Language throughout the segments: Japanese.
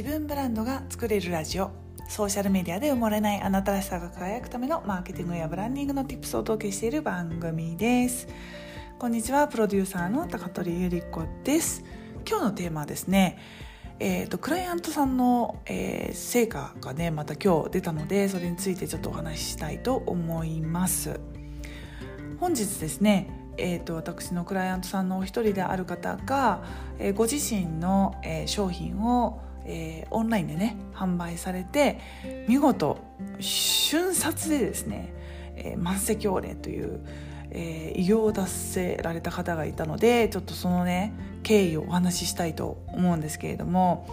自分ブランドが作れるラジオ。ソーシャルメディアで埋もれないあなたらしさが輝くためのマーケティングやブランディングの tips をお届けしている番組です。こんにちはプロデューサーの高取ゆり子です。今日のテーマはですねえーと、クライアントさんの、えー、成果がねまた今日出たのでそれについてちょっとお話ししたいと思います。本日ですねえーと、私のクライアントさんのお一人である方が、えー、ご自身の、えー、商品を、えー、オンラインでね販売されて見事瞬殺でですね、え満席オレという、え偉業を達成られた方がいたのでちょっとそのね経緯をお話ししたいと思うんですけれども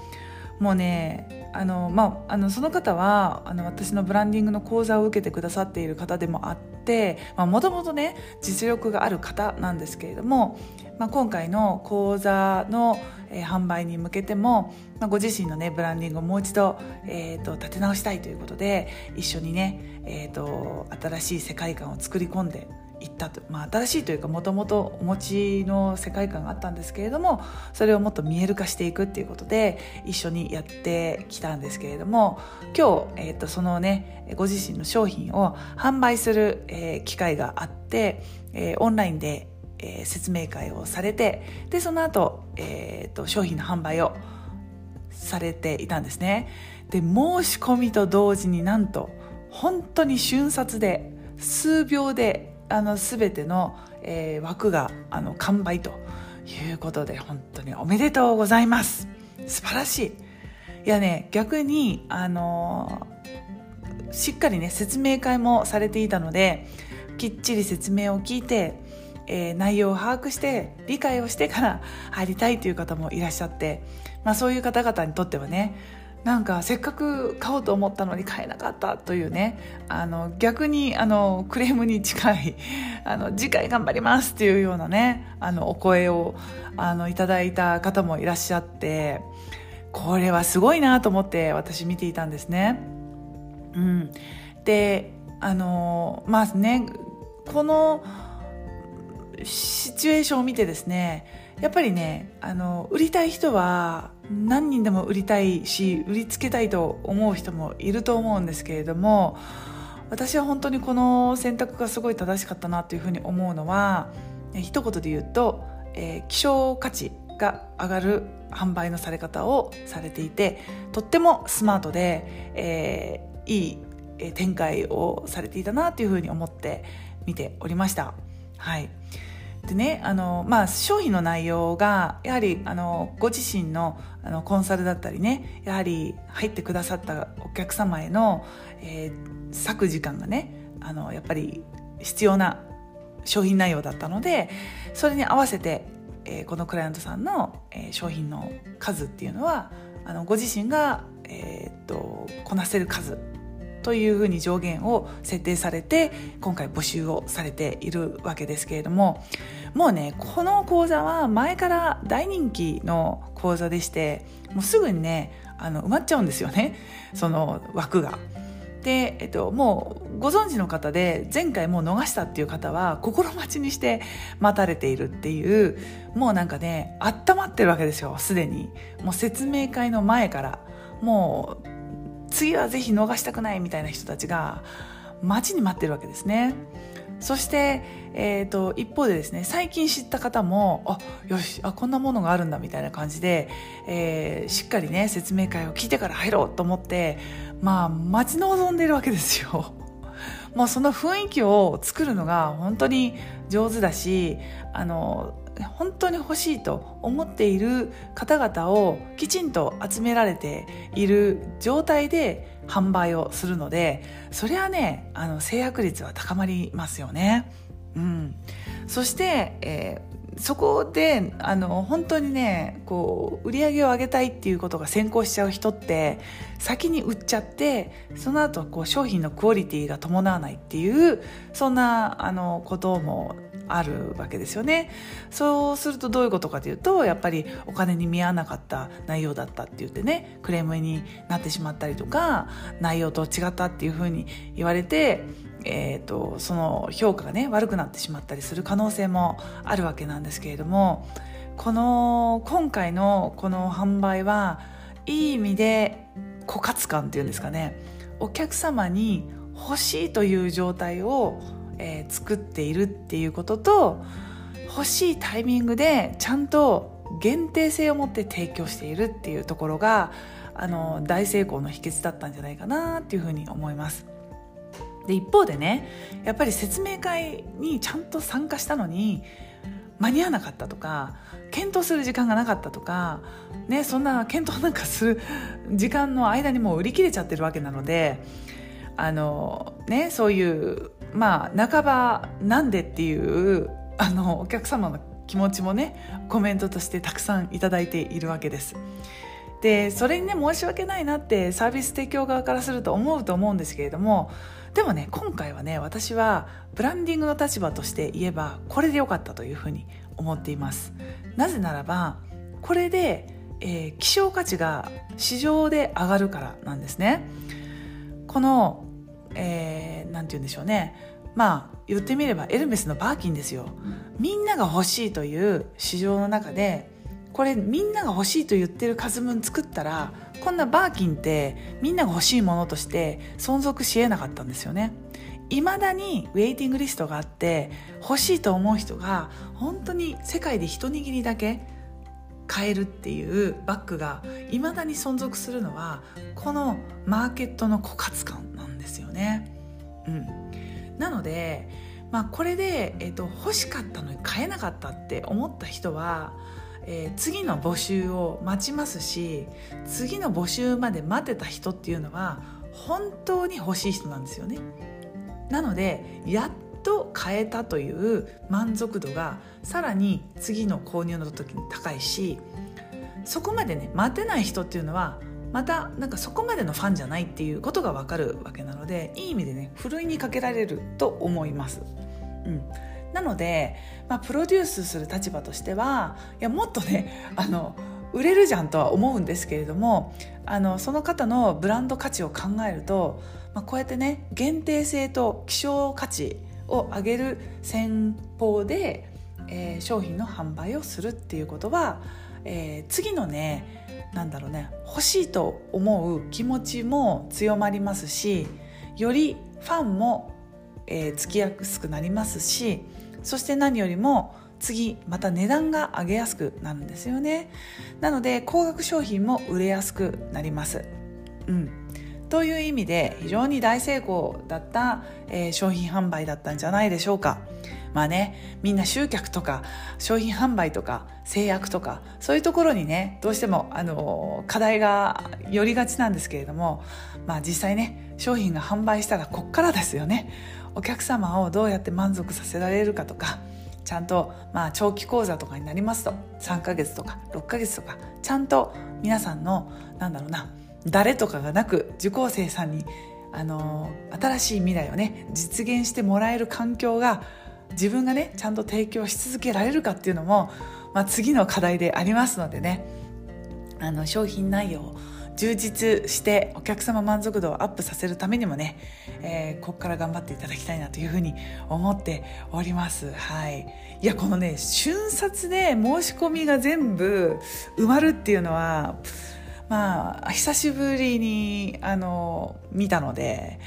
もうねあの、まあ、あのその方はあの私のブランディングの講座を受けてくださっている方でもあってもともとね実力がある方なんですけれども、まあ、今回の講座の、えー、販売に向けても、まあ、ご自身のねブランディングをもう一度、えーと、立て直したいということで一緒にね、えーと新しい世界観を作り込んで行ったと、まあ、新しいというかもともとお持ちの世界観があったんですけれどもそれをもっと見える化していくっていうことで一緒にやってきたんですけれども今日、えー、とそのねご自身の商品を販売する、えー、機会があって、えー、オンラインで、えー、説明会をされてでその後、えー、と商品の販売をされていたんですね。で申し込みと同時になんと本当に瞬殺で数秒であの全ての、えー、枠があの完売ということで本当におめでとうございます。素晴らしい。いやね逆にあのー、しっかりね説明会もされていたのできっちり説明を聞いて、えー、内容を把握して理解をしてから入りたいという方もいらっしゃって、まあ、そういう方々にとってはねなんかせっかく買おうと思ったのに買えなかったというねあの逆にあのクレームに近い あの次回頑張りますっていうようなねあのお声をあのいただいた方もいらっしゃってこれはすごいなと思って私見ていたんですね。うん、であのまあねこのシチュエーションを見てですねやっぱりねあの売りたい人は何人でも売りたいし売りつけたいと思う人もいると思うんですけれども私は本当にこの選択がすごい正しかったなというふうに思うのは一言で言うと、えー、希少価値が上がる販売のされ方をされていてとってもスマートで、えー、いい展開をされていたなというふうに思って見ておりました。はい。でねあの、まあ、商品の内容がやはりあのご自身のあのコンサルだったりねやはり入ってくださったお客様への、えー、割く時間がねあのやっぱり必要な商品内容だったのでそれに合わせて、えー、このクライアントさんの、えー、商品の数っていうのはあのご自身が、えー、っとこなせる数というふうに上限を設定されて今回募集をされているわけですけれどももうねこの講座は前から大人気の講座でしてもうすぐにねあの埋まっちゃうんですよねその枠が。で、えっと、もうご存知の方で前回もう逃したっていう方は心待ちにして待たれているっていうもうなんかね温まってるわけですよすでにもう説明会の前からもう次はぜひ逃したくないみたいな人たちが待ちに待ってるわけですね。そして、えーと、一方でですね最近知った方もあよしあこんなものがあるんだみたいな感じで、えー、しっかりね説明会を聞いてから入ろうと思ってまあ待ち望んでるわけですよ。もうその雰囲気を作るのが本当に上手だしあの本当に欲しいと思っている方々をきちんと集められている状態で販売をするのでそれはねあの制約率は高まりますよね。うん、そして、えー、そこであの本当にねこう売り上げを上げたいっていうことが先行しちゃう人って先に売っちゃってその後こう商品のクオリティが伴わないっていうそんなあのこともあるわけですよね。そうするとどういうことかというとやっぱりお金に見合わなかった内容だったって言ってねクレームになってしまったりとか内容と違ったっていうふうに言われてえーと、その評価がね悪くなってしまったりする可能性もあるわけなんですけれどもこの今回のこの販売はいい意味で枯渇感っていうんですかね。お客様に欲しいという状態を、えー、作っているっていうことと欲しいタイミングでちゃんと限定性を持って提供しているっていうところがあの大成功の秘訣だったんじゃないかなっていうふうに思います。で一方でねやっぱり説明会にちゃんと参加したのに間に合わなかったとか検討する時間がなかったとか、ね、そんな検討なんかする時間の間にもう売り切れちゃってるわけなのであの、ね、そういうまあ半ばなんでっていうあのお客様の気持ちもねコメントとしてたくさんいただいているわけです。でそれにね申し訳ないなってサービス提供側からすると思うと思うんですけれどもでもね今回はね私はブランディングの立場として言えばこれでよかったというふうに思っていますなぜならばこれで、えー、希少価値が市場で上がるからなんですねこの、えー、て言うんでしょうね。まあ言ってみればエルメスのバーキンですよ。みんなが欲しいという市場の中でこれみんなが欲しいと言ってる数分作ったらこんなバーキンってみんなが欲しいものとして存続しえなかったんですよね。いまだにウェイティングリストがあって欲しいと思う人が本当に世界で一握りだけ買えるっていうバッグがいまだに存続するのはこのマーケットの枯渇感。なんですよね。うん、なので、まあ、これで、えーと欲しかったのに買えなかったって思った人はえー、次の募集を待ちますし次の募集まで待ってた人っていうのは本当に欲しい人なんですよね。なのでやっと買えたという満足度がさらに次の購入の時に高いしそこまでね待てない人っていうのはまたなんかそこまでのファンじゃないっていうことが分かるわけなのでいい意味でねふるいにかけられると思います。うん、なので、まあ、プロデュースする立場としてはいやもっとねあの売れるじゃんとは思うんですけれどもあのその方のブランド価値を考えると、まあ、こうやってね限定性と希少価値を上げる戦法で、えー、商品の販売をするっていうことは、えー、次のねなんだろうね欲しいと思う気持ちも強まりますしよりファンも、えー、つきやすくなりますしそして何よりも次また値段が上げやすくなるんですよね。なので高額商品も売れやすくなります。うん。という意味で非常に大成功だった、えー、商品販売だったんじゃないでしょうか。まあねみんな集客とか商品販売とか制約とかそういうところにねどうしてもあの課題が寄りがちなんですけれどもまあ実際ね商品が販売したらこっからですよね。お客様をどうやって満足させられるかとかちゃんと、まあ、長期講座とかになりますと3ヶ月とか6ヶ月とかちゃんと皆さんのなんだろうな誰とかがなく受講生さんにあの新しい未来をね実現してもらえる環境が自分がねちゃんと提供し続けられるかっていうのも、まあ、次の課題でありますのでねあの商品内容を充実してお客様満足度をアップさせるためにもね、えー、ここから頑張っていただきたいなというふうに思っております。はい。いや、このね、瞬殺で申し込みが全部埋まるっていうのは、まあ、久しぶりに、あの、見たので、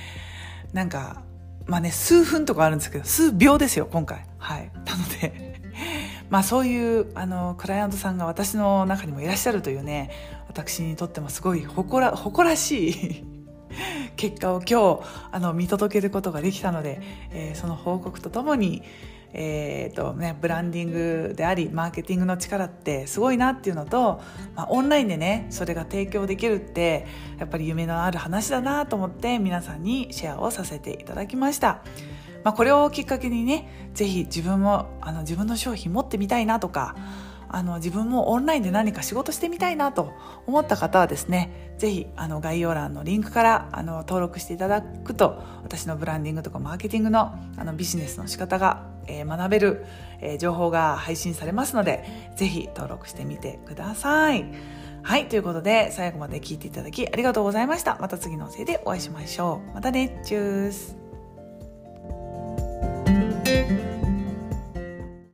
なんか、まあね、数分とかあるんですけど、数秒ですよ、今回。はい。なので、まあそういうあのクライアントさんが私の中にもいらっしゃるというね私にとってもすごい誇ら誇らしい 結果を今日あの見届けることができたので、えー、その報告とともに、えーとね、ブランディングでありマーケティングの力ってすごいなっていうのと、まあ、オンラインでねそれが提供できるってやっぱり夢のある話だなと思って皆さんにシェアをさせていただきました。まあ、これをきっかけにね是非自分もあの自分の商品持ってみたいなとかあの自分もオンラインで何か仕事してみたいなと思った方はですねぜひあの概要欄のリンクからあの登録していただくと私のブランディングとかマーケティングのあのビジネスの仕方が、えー、学べる、えー、情報が配信されますのでぜひ登録してみてください。はい。ということで、最後まで聞いていただきありがとうございました。また次のせいでお会いしましょう。またね。チュース。